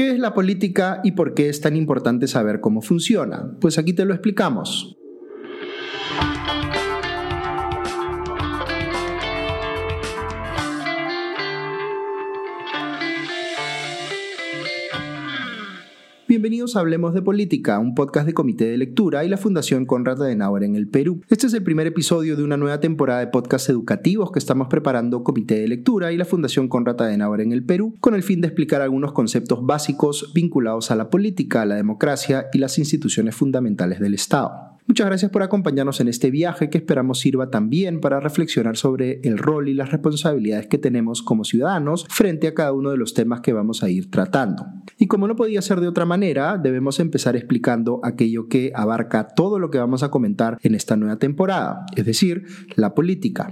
¿Qué es la política y por qué es tan importante saber cómo funciona? Pues aquí te lo explicamos. Bienvenidos a Hablemos de Política, un podcast de Comité de Lectura y la Fundación Conrad Adenauer en el Perú. Este es el primer episodio de una nueva temporada de podcasts educativos que estamos preparando Comité de Lectura y la Fundación Conrad Adenauer en el Perú, con el fin de explicar algunos conceptos básicos vinculados a la política, la democracia y las instituciones fundamentales del Estado. Muchas gracias por acompañarnos en este viaje que esperamos sirva también para reflexionar sobre el rol y las responsabilidades que tenemos como ciudadanos frente a cada uno de los temas que vamos a ir tratando. Como no podía ser de otra manera, debemos empezar explicando aquello que abarca todo lo que vamos a comentar en esta nueva temporada, es decir, la política.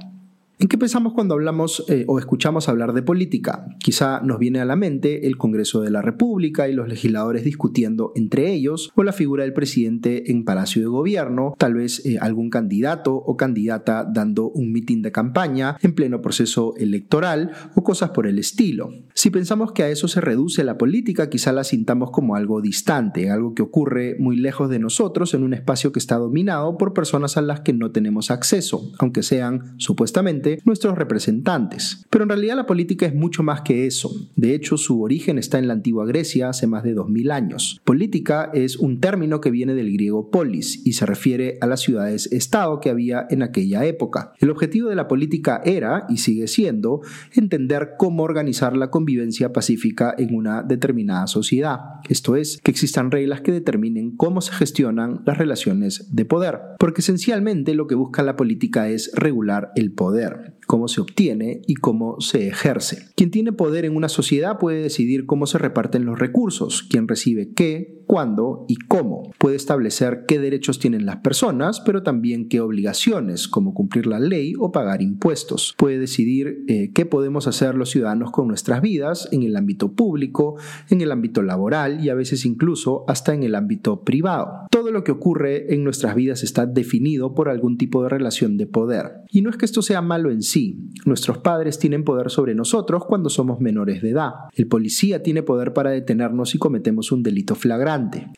¿En qué pensamos cuando hablamos eh, o escuchamos hablar de política? Quizá nos viene a la mente el Congreso de la República y los legisladores discutiendo entre ellos, o la figura del presidente en Palacio de Gobierno, tal vez eh, algún candidato o candidata dando un mitin de campaña en pleno proceso electoral o cosas por el estilo. Si pensamos que a eso se reduce la política, quizá la sintamos como algo distante, algo que ocurre muy lejos de nosotros en un espacio que está dominado por personas a las que no tenemos acceso, aunque sean supuestamente nuestros representantes. Pero en realidad la política es mucho más que eso. De hecho, su origen está en la antigua Grecia hace más de 2000 años. Política es un término que viene del griego polis y se refiere a las ciudades-estado que había en aquella época. El objetivo de la política era, y sigue siendo, entender cómo organizar la convivencia pacífica en una determinada sociedad. Esto es, que existan reglas que determinen cómo se gestionan las relaciones de poder. Porque esencialmente lo que busca la política es regular el poder environment. Cómo se obtiene y cómo se ejerce. Quien tiene poder en una sociedad puede decidir cómo se reparten los recursos, quién recibe qué, cuándo y cómo. Puede establecer qué derechos tienen las personas, pero también qué obligaciones, como cumplir la ley o pagar impuestos. Puede decidir eh, qué podemos hacer los ciudadanos con nuestras vidas en el ámbito público, en el ámbito laboral y a veces incluso hasta en el ámbito privado. Todo lo que ocurre en nuestras vidas está definido por algún tipo de relación de poder. Y no es que esto sea malo en sí. Nuestros padres tienen poder sobre nosotros cuando somos menores de edad. El policía tiene poder para detenernos si cometemos un delito flagrante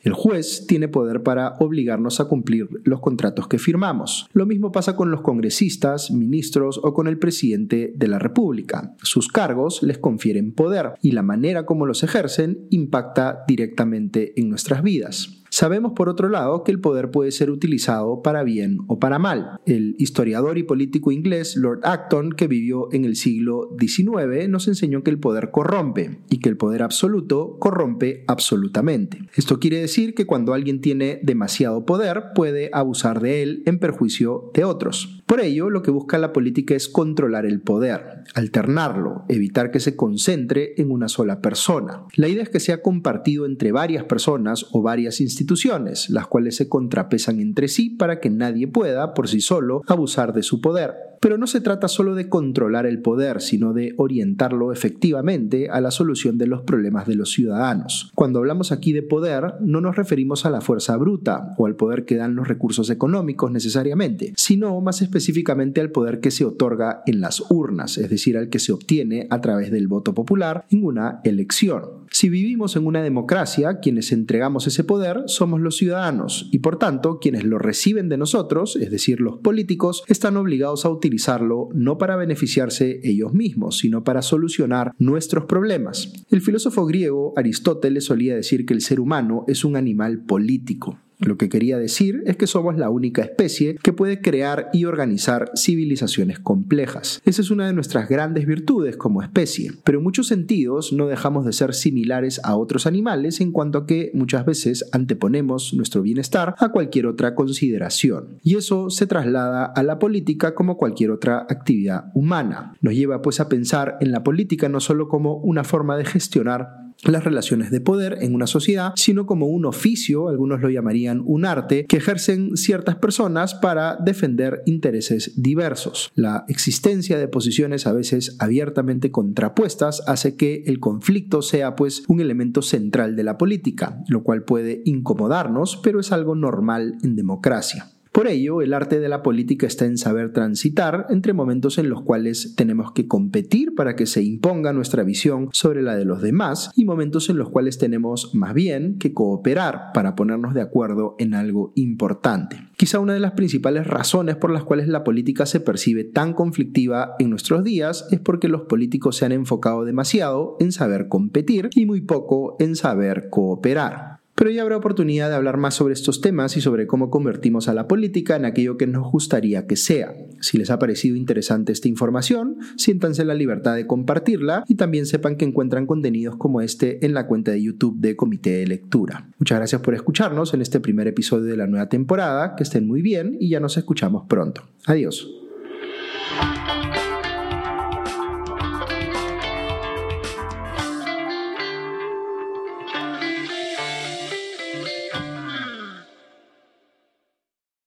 el juez tiene poder para obligarnos a cumplir los contratos que firmamos. Lo mismo pasa con los congresistas, ministros o con el presidente de la República. Sus cargos les confieren poder y la manera como los ejercen impacta directamente en nuestras vidas. Sabemos, por otro lado, que el poder puede ser utilizado para bien o para mal. El historiador y político inglés Lord Acton, que vivió en el siglo XIX, nos enseñó que el poder corrompe y que el poder absoluto corrompe absolutamente. Esto quiere decir que cuando alguien tiene demasiado poder, puede abusar de él en perjuicio de otros. Por ello, lo que busca la política es controlar el poder, alternarlo, evitar que se concentre en una sola persona. La idea es que sea compartido entre varias personas o varias instituciones, las cuales se contrapesan entre sí para que nadie pueda, por sí solo, abusar de su poder. Pero no se trata solo de controlar el poder, sino de orientarlo efectivamente a la solución de los problemas de los ciudadanos. Cuando hablamos aquí de poder, no nos referimos a la fuerza bruta o al poder que dan los recursos económicos necesariamente, sino más específicamente al poder que se otorga en las urnas, es decir, al que se obtiene a través del voto popular en una elección. Si vivimos en una democracia, quienes entregamos ese poder somos los ciudadanos y por tanto quienes lo reciben de nosotros, es decir, los políticos, están obligados a utilizar utilizarlo no para beneficiarse ellos mismos, sino para solucionar nuestros problemas. El filósofo griego Aristóteles solía decir que el ser humano es un animal político. Lo que quería decir es que somos la única especie que puede crear y organizar civilizaciones complejas. Esa es una de nuestras grandes virtudes como especie, pero en muchos sentidos no dejamos de ser similares a otros animales en cuanto a que muchas veces anteponemos nuestro bienestar a cualquier otra consideración. Y eso se traslada a la política como cualquier otra actividad humana. Nos lleva pues a pensar en la política no solo como una forma de gestionar las relaciones de poder en una sociedad, sino como un oficio, algunos lo llamarían un arte, que ejercen ciertas personas para defender intereses diversos. La existencia de posiciones a veces abiertamente contrapuestas hace que el conflicto sea pues un elemento central de la política, lo cual puede incomodarnos, pero es algo normal en democracia. Por ello, el arte de la política está en saber transitar entre momentos en los cuales tenemos que competir para que se imponga nuestra visión sobre la de los demás y momentos en los cuales tenemos más bien que cooperar para ponernos de acuerdo en algo importante. Quizá una de las principales razones por las cuales la política se percibe tan conflictiva en nuestros días es porque los políticos se han enfocado demasiado en saber competir y muy poco en saber cooperar pero ya habrá oportunidad de hablar más sobre estos temas y sobre cómo convertimos a la política en aquello que nos gustaría que sea. Si les ha parecido interesante esta información, siéntanse la libertad de compartirla y también sepan que encuentran contenidos como este en la cuenta de YouTube de Comité de Lectura. Muchas gracias por escucharnos en este primer episodio de la nueva temporada, que estén muy bien y ya nos escuchamos pronto. Adiós.